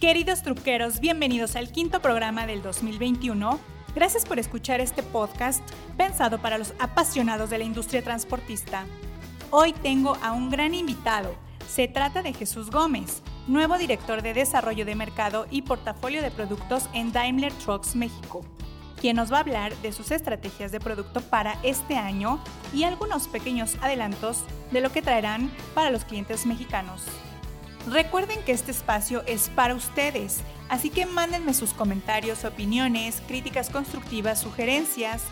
Queridos truqueros, bienvenidos al quinto programa del 2021. Gracias por escuchar este podcast pensado para los apasionados de la industria transportista. Hoy tengo a un gran invitado. Se trata de Jesús Gómez, nuevo director de desarrollo de mercado y portafolio de productos en Daimler Trucks México, quien nos va a hablar de sus estrategias de producto para este año y algunos pequeños adelantos de lo que traerán para los clientes mexicanos. Recuerden que este espacio es para ustedes, así que mándenme sus comentarios, opiniones, críticas constructivas, sugerencias,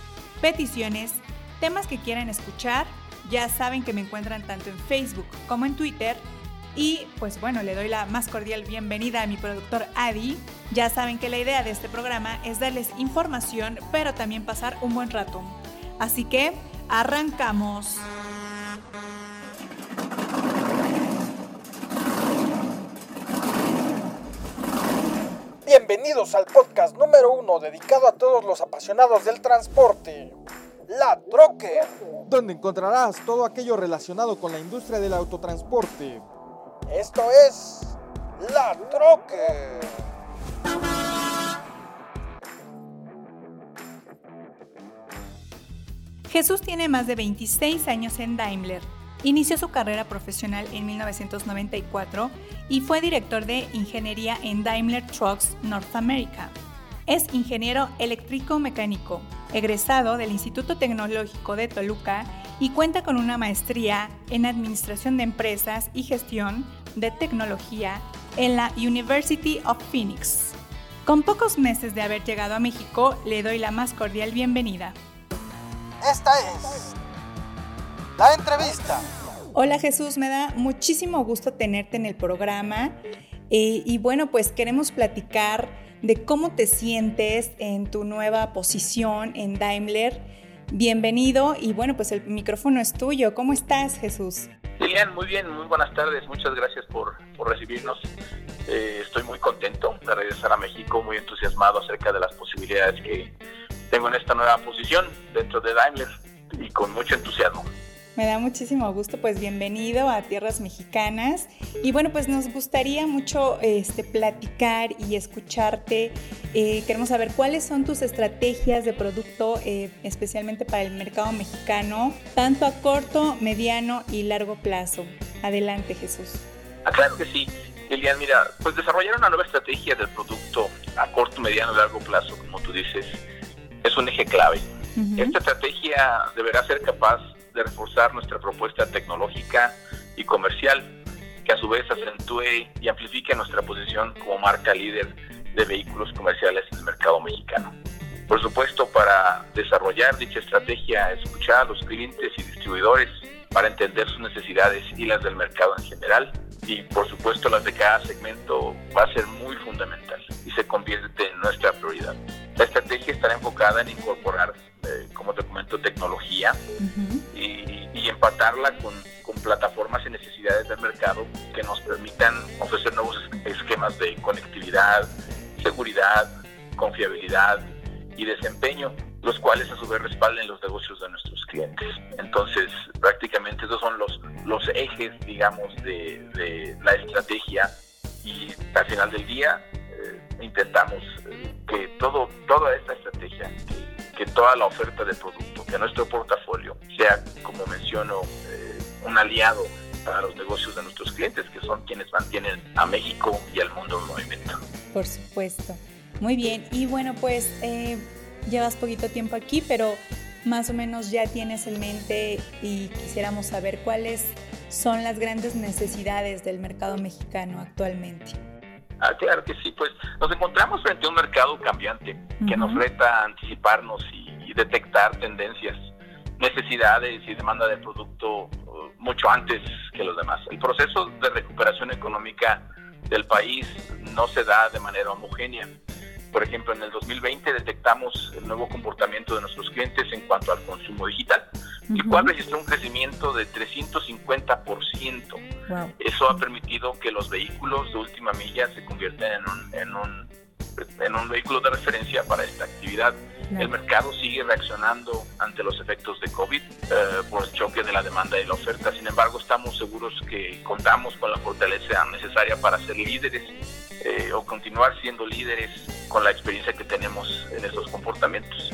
peticiones, temas que quieran escuchar. Ya saben que me encuentran tanto en Facebook como en Twitter. Y pues bueno, le doy la más cordial bienvenida a mi productor Adi. Ya saben que la idea de este programa es darles información, pero también pasar un buen rato. Así que, arrancamos. Bienvenidos al podcast número uno dedicado a todos los apasionados del transporte, La Troque, donde encontrarás todo aquello relacionado con la industria del autotransporte. Esto es La Troque. Jesús tiene más de 26 años en Daimler Inició su carrera profesional en 1994 y fue director de ingeniería en Daimler Trucks North America. Es ingeniero eléctrico mecánico, egresado del Instituto Tecnológico de Toluca y cuenta con una maestría en Administración de Empresas y Gestión de Tecnología en la University of Phoenix. Con pocos meses de haber llegado a México, le doy la más cordial bienvenida. Esta es la entrevista. Hola Jesús, me da muchísimo gusto tenerte en el programa eh, y bueno, pues queremos platicar de cómo te sientes en tu nueva posición en Daimler. Bienvenido y bueno, pues el micrófono es tuyo. ¿Cómo estás Jesús? Lilian, muy bien, muy buenas tardes. Muchas gracias por, por recibirnos. Eh, estoy muy contento de regresar a México, muy entusiasmado acerca de las posibilidades que tengo en esta nueva posición dentro de Daimler y con mucho entusiasmo. Me da muchísimo gusto, pues bienvenido a Tierras Mexicanas. Y bueno, pues nos gustaría mucho este, platicar y escucharte. Eh, queremos saber cuáles son tus estrategias de producto, eh, especialmente para el mercado mexicano, tanto a corto, mediano y largo plazo. Adelante, Jesús. Ah, claro que sí. Elian, mira, pues desarrollar una nueva estrategia del producto a corto, mediano y largo plazo, como tú dices, es un eje clave. Esta estrategia deberá ser capaz de reforzar nuestra propuesta tecnológica y comercial, que a su vez acentúe y amplifique nuestra posición como marca líder de vehículos comerciales en el mercado mexicano. Por supuesto, para desarrollar dicha estrategia, escuchar a los clientes y distribuidores para entender sus necesidades y las del mercado en general. Y por supuesto, las de cada segmento va a ser muy fundamental y se convierte en nuestra prioridad. La estrategia estará enfocada en incorporar, eh, como te comento, tecnología y, y, empatarla con, con, plataformas y necesidades del mercado que nos permitan ofrecer nuevos esquemas de conectividad, seguridad, confiabilidad y desempeño, los cuales a su vez respalden los negocios de nuestros clientes. Entonces, prácticamente esos son los, los ejes, digamos, de, la estrategia y al final del día intentamos eh, que todo, toda esta estrategia, que, toda la oferta de producto, que nuestro portafolio sea, como menciono, eh, un aliado para los negocios de nuestros clientes, que son quienes mantienen a México y al mundo en movimiento. Por supuesto. Muy bien. Y bueno, pues eh, llevas poquito tiempo aquí, pero más o menos ya tienes en mente y quisiéramos saber cuáles son las grandes necesidades del mercado mexicano actualmente. Ah, claro que sí, pues nos encontramos frente a un mercado cambiante que nos reta a anticiparnos y, detectar tendencias, necesidades y demanda de producto uh, mucho antes que los demás. El proceso de recuperación económica del país no se da de manera homogénea. Por ejemplo, en el 2020 detectamos el nuevo comportamiento de nuestros clientes en cuanto al consumo digital el cual registró un crecimiento de 350%. Eso ha permitido que los vehículos de última milla se conviertan en un, en un, en un vehículo de referencia para esta actividad. El mercado sigue reaccionando ante los efectos de COVID eh, por el choque de la demanda y la oferta. Sin embargo, estamos seguros que contamos con la fortaleza necesaria para ser líderes eh, o continuar siendo líderes con la experiencia que tenemos en estos comportamientos.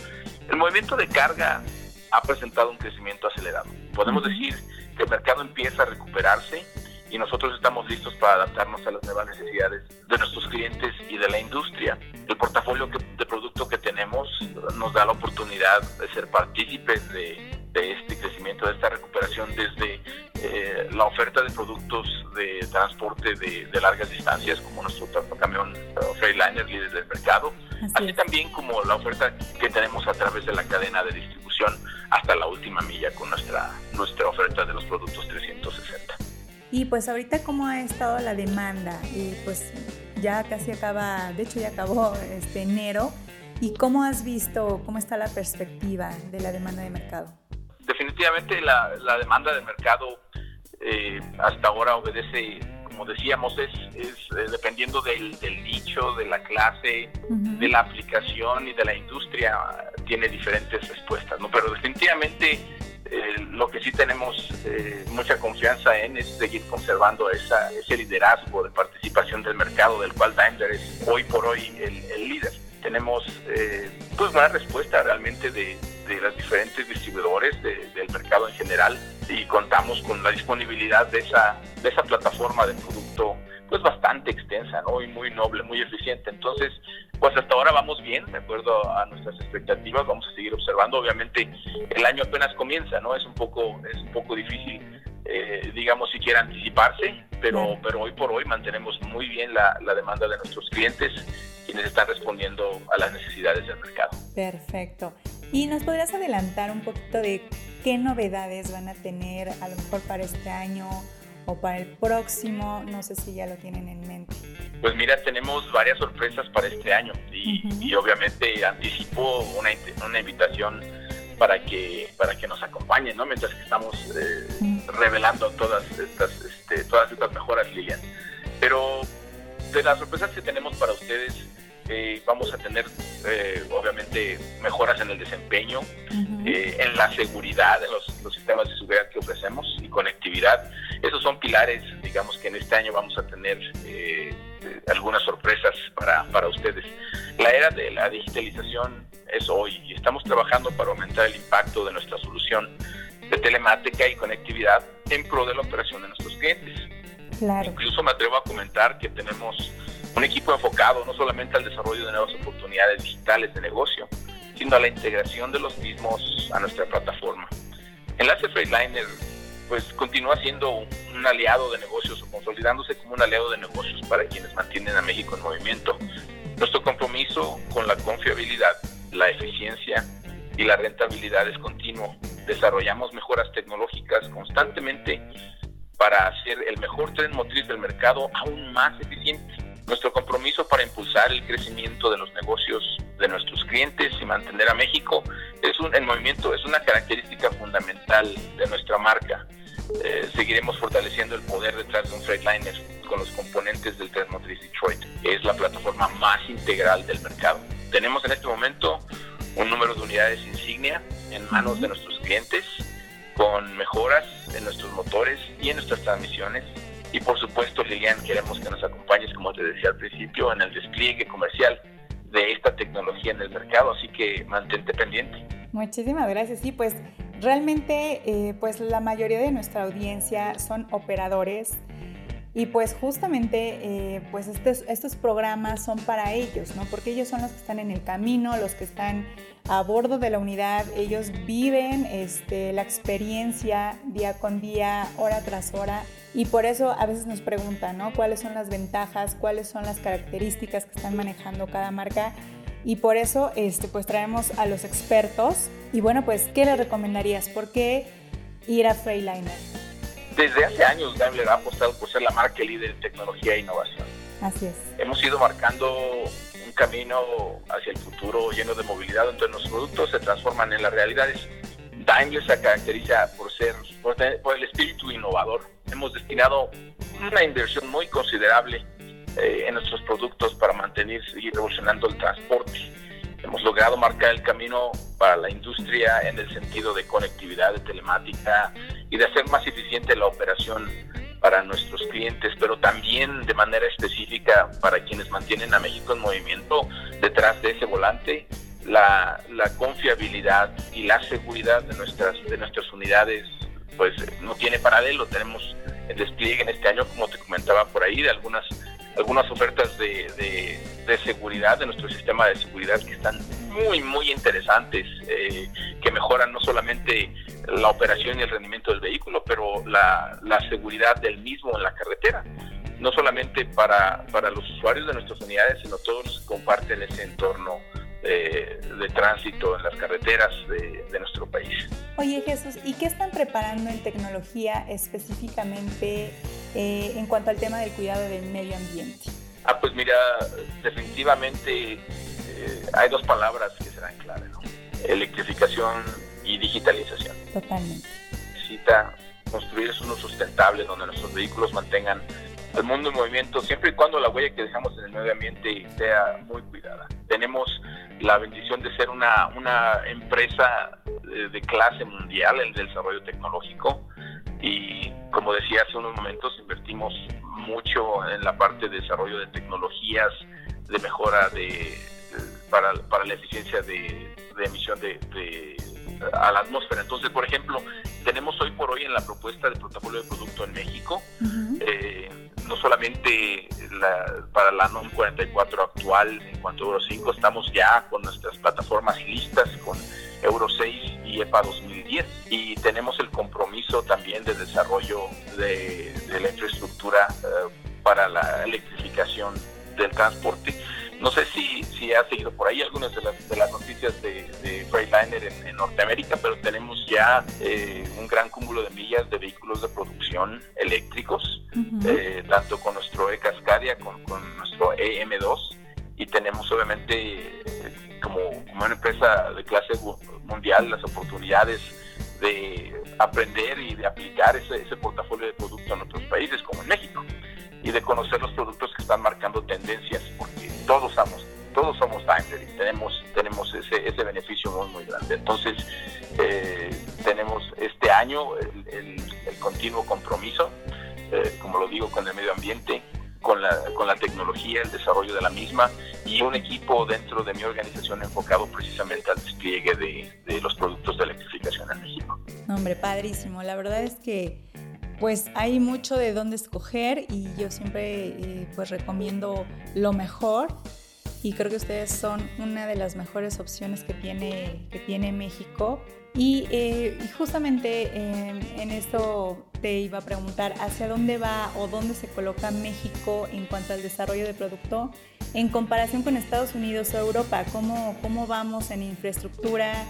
El movimiento de carga ha presentado un crecimiento acelerado. Podemos decir que el mercado empieza a recuperarse y nosotros estamos listos para adaptarnos a las nuevas necesidades de nuestros clientes y de la industria. El portafolio de producto que tenemos nos da la oportunidad de ser partícipes de, este crecimiento, de esta recuperación desde eh, la oferta de productos de transporte de, largas distancias, como nuestro camión Freightliner líder del mercado, así, también como la oferta que tenemos a través de la cadena de distribución hasta la última milla con nuestra, nuestra oferta de los productos 360. Y pues ahorita cómo ha estado la demanda y pues ya casi acaba, de hecho ya acabó este enero. ¿Y cómo has visto, cómo está la perspectiva de la demanda de mercado? Definitivamente la, la demanda de mercado eh, hasta ahora obedece, como decíamos, es, es eh, dependiendo del, del, nicho, de la clase, de la aplicación y de la industria, tiene diferentes respuestas, ¿no? Pero definitivamente eh, lo que sí tenemos eh, mucha confianza en es seguir conservando esa, ese liderazgo de participación del mercado del cual Daimler es hoy por hoy el, líder. Tenemos pues una respuesta realmente de, de los diferentes distribuidores del mercado en general y contamos con la disponibilidad de esa, de esa plataforma de producto pues bastante extensa, ¿no? Y muy noble, muy eficiente. Entonces, pues hasta ahora vamos bien, de acuerdo a nuestras expectativas, vamos a seguir observando. Obviamente, el año apenas comienza, ¿no? Es un poco, es un poco difícil, eh, digamos, siquiera anticiparse, pero, pero hoy por hoy mantenemos muy bien la, la demanda de nuestros clientes quienes están respondiendo a las necesidades del mercado. Perfecto. ¿Y nos podrías adelantar un poquito de qué novedades van a tener a lo mejor para este año? o para el próximo? No sé si ya lo tienen en mente. Pues mira, tenemos varias sorpresas para este año y, obviamente anticipo una, una invitación para que para que nos acompañen, ¿no? Mientras que estamos eh, revelando todas estas este, todas estas mejoras, Lilian. Pero de las sorpresas que tenemos para ustedes, eh, vamos a tener eh, obviamente mejoras en el desempeño, en la seguridad, en los, los, sistemas de seguridad que ofrecemos y conectividad. Esos son pilares, digamos, que en este año vamos a tener eh, algunas sorpresas para, para ustedes. La era de la digitalización es hoy y estamos trabajando para aumentar el impacto de nuestra solución de telemática y conectividad en pro de la operación de nuestros clientes. Claro. Incluso me atrevo a comentar que tenemos un equipo enfocado no solamente al desarrollo de nuevas oportunidades digitales de negocio, sino a la integración de los mismos a nuestra plataforma. Enlace Freightliner pues continúa siendo un, aliado de negocios o consolidándose como un aliado de negocios para quienes mantienen a México en movimiento. Nuestro compromiso con la confiabilidad, la eficiencia y la rentabilidad es continuo. Desarrollamos mejoras tecnológicas constantemente para hacer el mejor tren motriz del mercado aún más eficiente. Nuestro compromiso para impulsar el crecimiento de los negocios de nuestros clientes y mantener a México es un, en movimiento es una característica fundamental de nuestra marca. Eh, seguiremos fortaleciendo el poder detrás de un Freightliner con los componentes del Tren Motriz Detroit, que es la plataforma más integral del mercado. Tenemos en este momento un número de unidades insignia en manos de nuestros clientes, con mejoras en nuestros motores y en nuestras transmisiones. Y por supuesto, Lilian, queremos que nos acompañes, como te decía al principio, en el despliegue comercial de esta tecnología en el mercado, así que mantente pendiente. Muchísimas gracias. Sí, pues realmente eh, pues la mayoría de nuestra audiencia son operadores y pues justamente eh, pues estos, estos programas son para ellos, ¿no? Porque ellos son los que están en el camino, los que están a bordo de la unidad, ellos viven este, la experiencia día con día, hora tras hora y por eso a veces nos preguntan, ¿no? ¿Cuáles son las ventajas? ¿Cuáles son las características que están manejando cada marca? Y por eso este, pues traemos a los expertos. Y bueno, pues, ¿qué le recomendarías? ¿Por qué ir a Freiliner? Desde hace años Daimler ha apostado por ser la marca líder en tecnología e innovación. Así es. Hemos ido marcando un camino hacia el futuro lleno de movilidad donde los productos se transforman en las realidades. Daimler se caracteriza por ser por el espíritu innovador. Hemos destinado una inversión muy considerable eh, en nuestros productos para mantener y revolucionando el transporte. Hemos logrado marcar el camino para la industria en el sentido de conectividad, de telemática y de hacer más eficiente la operación para nuestros clientes, pero también de manera específica para quienes mantienen a México en movimiento detrás de ese volante. La, la confiabilidad y la seguridad de nuestras, de nuestras unidades pues no tiene paralelo. Tenemos el despliegue en este año, como te comentaba por ahí, de algunas algunas ofertas de, de, seguridad, de nuestro sistema de seguridad que están muy, muy interesantes, eh, que mejoran no solamente la operación y el rendimiento del vehículo, pero la, la seguridad del mismo en la carretera no solamente para, para los usuarios de nuestras unidades, sino todos los que comparten ese entorno de, de tránsito en las carreteras de, de, nuestro país. Oye Jesús, ¿y qué están preparando en tecnología específicamente eh, en cuanto al tema del cuidado del medio ambiente? Ah, pues mira, definitivamente eh, hay dos palabras que serán clave, ¿no? Electrificación y digitalización. Totalmente. Necesita construir uno sustentable donde nuestros vehículos mantengan el mundo en movimiento siempre y cuando la huella que dejamos en el medio ambiente sea muy cuidada. Tenemos la bendición de ser una, una empresa de, de clase mundial en el desarrollo tecnológico y como decía hace unos momentos invertimos mucho en la parte de desarrollo de tecnologías de mejora de, para, para, la eficiencia de, de emisión de, de, a la atmósfera entonces por ejemplo tenemos hoy por hoy en la propuesta de portafolio de producto en México uh -huh. eh, no solamente la, para la NOM 44 actual en cuanto a Euro 5, estamos ya con nuestras plataformas listas con Euro 6 y EPA 2010 y tenemos el compromiso también de desarrollo de, la infraestructura uh, para la electrificación del transporte. No sé si, si ha seguido por ahí algunas de las, de las noticias de, de Freightliner en, en, Norteamérica, pero tenemos ya eh, un gran cúmulo de millas de vehículos de producción eléctricos, uh -huh. eh, tanto con nuestro E-Cascadia, con, con, nuestro EM2, y tenemos obviamente eh, como, como una empresa de clase mundial las oportunidades de aprender y de aplicar ese, ese portafolio de productos en otros países, como en México y de conocer los productos que están marcando tendencias, porque todos somos, todos somos y tenemos, tenemos ese, ese beneficio muy, muy grande. Entonces, eh, tenemos este año el, el, el continuo compromiso, eh, como lo digo, con el medio ambiente, con la, con la tecnología, el desarrollo de la misma y un equipo dentro de mi organización enfocado precisamente al despliegue de, de los productos de electrificación en México. Hombre, padrísimo. La verdad es que pues hay mucho de dónde escoger y yo siempre eh, pues recomiendo lo mejor. Y creo que ustedes son una de las mejores opciones que tiene, que tiene México. Y, eh, justamente eh, en esto te iba a preguntar hacia dónde va o dónde se coloca México en cuanto al desarrollo de producto en comparación con Estados Unidos o Europa, cómo, cómo vamos en infraestructura,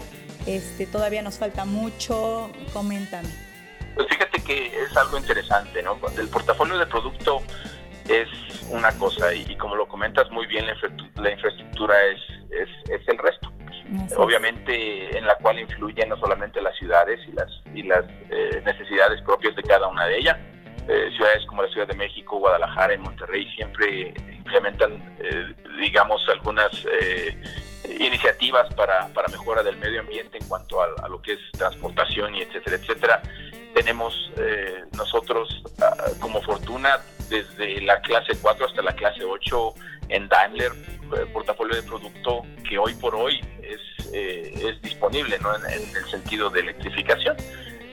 este, todavía nos falta mucho, coméntame. Pues fíjate que es algo interesante, ¿no? El portafolio de producto es una cosa y, y como lo comentas muy bien, la, infraestructura, la infraestructura es, es, es, el resto. Obviamente en la cual influyen no solamente las ciudades y las, y las eh, necesidades propias de cada una de ellas. Eh, ciudades como la Ciudad de México, Guadalajara y Monterrey siempre implementan, eh, digamos, algunas eh, iniciativas para, para mejora del medio ambiente en cuanto a, a, lo que es transportación y etcétera, etcétera tenemos eh, nosotros uh, como fortuna desde la clase 4 hasta la clase 8 en Daimler, eh, portafolio de producto que hoy por hoy es, eh, es disponible ¿no? en, el sentido de electrificación.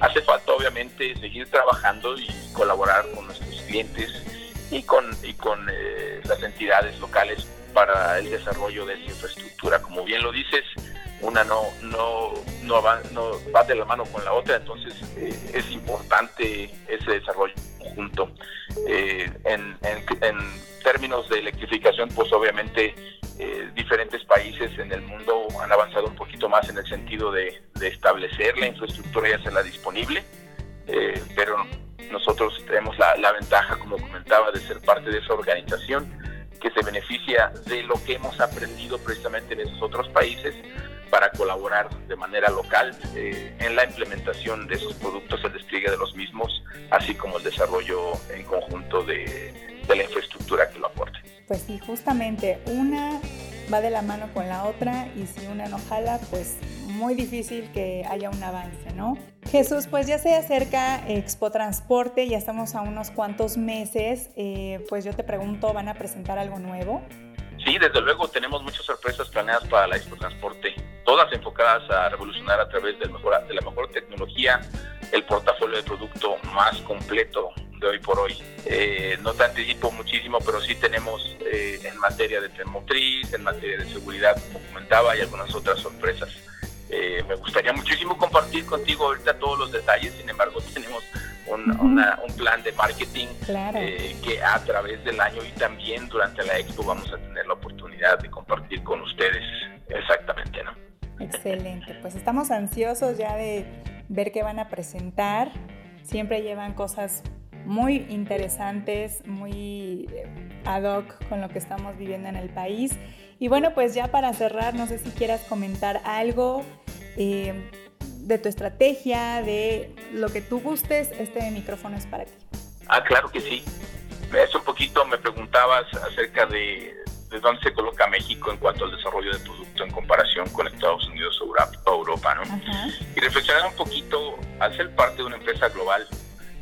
Hace falta obviamente seguir trabajando y colaborar con nuestros clientes y con, y con eh, las entidades locales para el desarrollo de esa infraestructura. Como bien lo dices, una no, no, no, va, no va de la mano con la otra, entonces eh, es importante ese desarrollo conjunto. Eh, en, en, términos de electrificación, pues obviamente eh, diferentes países en el mundo han avanzado un poquito más en el sentido de, establecer la infraestructura y hacerla disponible, eh, pero nosotros tenemos la, la ventaja, como comentaba, de ser parte de esa organización que se beneficia de lo que hemos aprendido precisamente en esos otros países colaborar de manera local eh, en la implementación de esos productos, el despliegue de los mismos, así como el desarrollo en conjunto de, de la infraestructura que lo aporte. Pues sí, justamente una va de la mano con la otra y si una no jala, pues muy difícil que haya un avance, ¿no? Jesús, pues ya se acerca Expo Transporte, ya estamos a unos cuantos meses, eh, pues yo te pregunto, ¿van a presentar algo nuevo? Sí, desde luego tenemos muchas sorpresas planeadas para la Transporte, todas enfocadas a revolucionar a través de la mejor tecnología el portafolio de producto más completo de hoy por hoy. Eh, no te anticipo muchísimo, pero sí tenemos eh, en materia de motriz, en materia de seguridad, como comentaba, y algunas otras sorpresas. Eh, me gustaría muchísimo compartir contigo ahorita todos los detalles, sin embargo tenemos un, plan de marketing que a través del año y también durante la expo vamos a tener la oportunidad de compartir con ustedes exactamente, ¿no? Excelente, pues estamos ansiosos ya de ver qué van a presentar. Siempre llevan cosas muy interesantes, muy eh, ad hoc con lo que estamos viviendo en el país. Y bueno, pues ya para cerrar, no sé si quieras comentar algo eh, de tu estrategia, de lo que tú gustes, este micrófono es para ti. Ah, claro que sí. Es un poquito, me preguntabas acerca de, de dónde se coloca México en cuanto al desarrollo de producto en comparación con Estados Unidos o Europa, ¿no? Y reflexionar un poquito, al ser parte de una empresa global,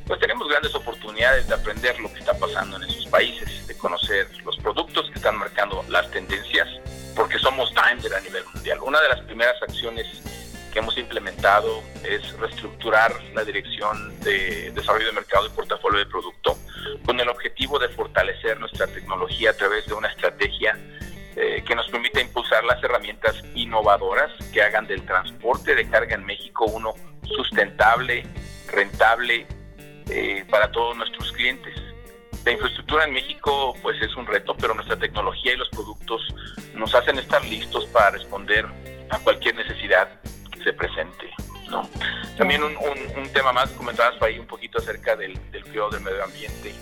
pues tenemos grandes oportunidades de aprender lo que está pasando en esos países, de conocer los productos que están marcando las tendencias, porque somos Daimler a nivel mundial. Una de las primeras acciones que hemos implementado es reestructurar la dirección de desarrollo de mercado y portafolio de producto con el objetivo de fortalecer nuestra tecnología a través de una estrategia eh, que nos permita impulsar las herramientas innovadoras que hagan del transporte de carga en México uno sustentable, rentable eh, para todos nuestros clientes. La infraestructura en México pues es un reto, pero nuestra tecnología y los productos nos hacen estar listos para responder a cualquier necesidad se presente. ¿no? También un, un, tema más, comentabas ahí un poquito acerca del, del cuidado del medio ambiente.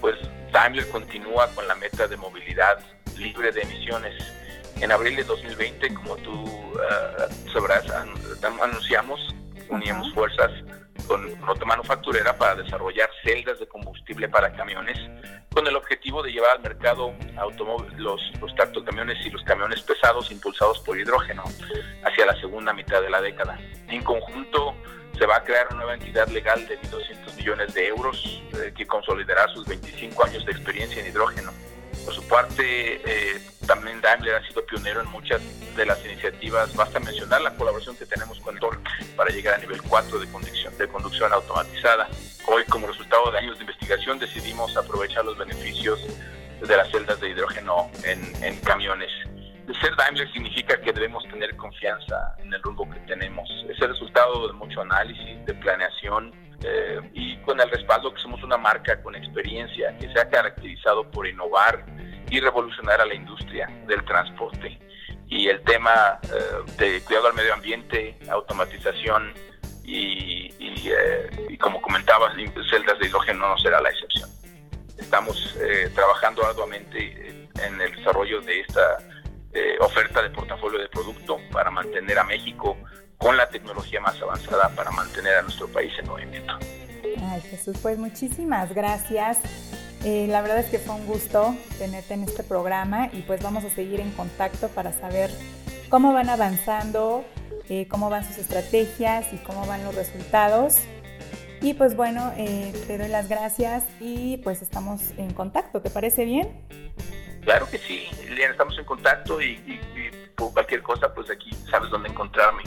Pues Daimler continúa con la meta de movilidad libre de emisiones. En abril de 2020, como tú uh, sabrás, anunciamos, uníamos fuerzas con otra manufacturera para desarrollar celdas de combustible para camiones con el objetivo de llevar al mercado los, los tractocamiones y los camiones pesados impulsados por hidrógeno hacia la segunda mitad de la década. En conjunto, se va a crear una nueva entidad legal de 1.200 millones de euros eh, que consolidará sus 25 años de experiencia en hidrógeno. Por su parte, eh, también Daimler ha sido pionero en muchas de las iniciativas. Basta mencionar la colaboración que tenemos con Torque para llegar a nivel 4 de conducción, de conducción automatizada. Hoy, como resultado de años de investigación, decidimos aprovechar los beneficios de las celdas de hidrógeno en, camiones. Ser Daimler significa que debemos tener confianza en el rumbo que tenemos. Es el resultado de mucho análisis, de planeación, eh, y con el respaldo que somos una marca con experiencia que se ha caracterizado por innovar y revolucionar a la industria del transporte. Y el tema eh, de cuidado al medio ambiente, automatización y, eh, y, como comentabas, celdas de hidrógeno no será la excepción. Estamos trabajando arduamente en el desarrollo de esta oferta de portafolio de producto para mantener a México con la tecnología más avanzada para mantener a nuestro país en movimiento. Ay, Jesús, pues muchísimas gracias. Eh, la verdad es que fue un gusto tenerte en este programa y pues vamos a seguir en contacto para saber cómo van avanzando, eh, cómo van sus estrategias y cómo van los resultados. Y pues bueno, eh, te doy las gracias y pues estamos en contacto, ¿te parece bien? Claro que sí, estamos en contacto y, y por cualquier cosa, pues aquí sabes dónde encontrarme.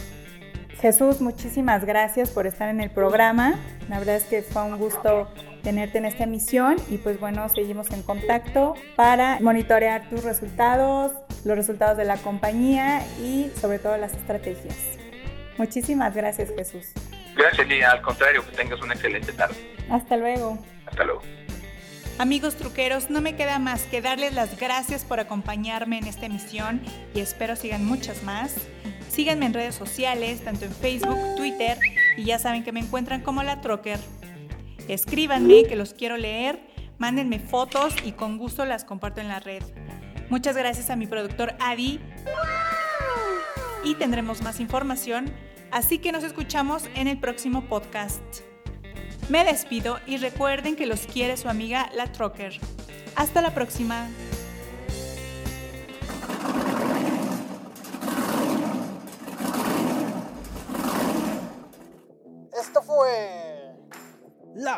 Jesús, muchísimas gracias por estar en el programa. La verdad es que fue un gusto tenerte en esta emisión y pues bueno, seguimos en contacto para monitorear tus resultados, los resultados de la compañía y sobre todo las estrategias. Muchísimas gracias Jesús. Gracias Lía, al contrario, que tengas una excelente tarde. Hasta luego. Hasta luego. Amigos truqueros, no me queda más que darles las gracias por acompañarme en esta emisión y espero sigan muchas más. Síganme en redes sociales, tanto en Facebook, Twitter, y ya saben que me encuentran como la Trocker. Escríbanme, que los quiero leer, mándenme fotos y con gusto las comparto en la red. Muchas gracias a mi productor Adi. Y tendremos más información, así que nos escuchamos en el próximo podcast. Me despido y recuerden que los quiere su amiga La Trocker. Hasta la próxima.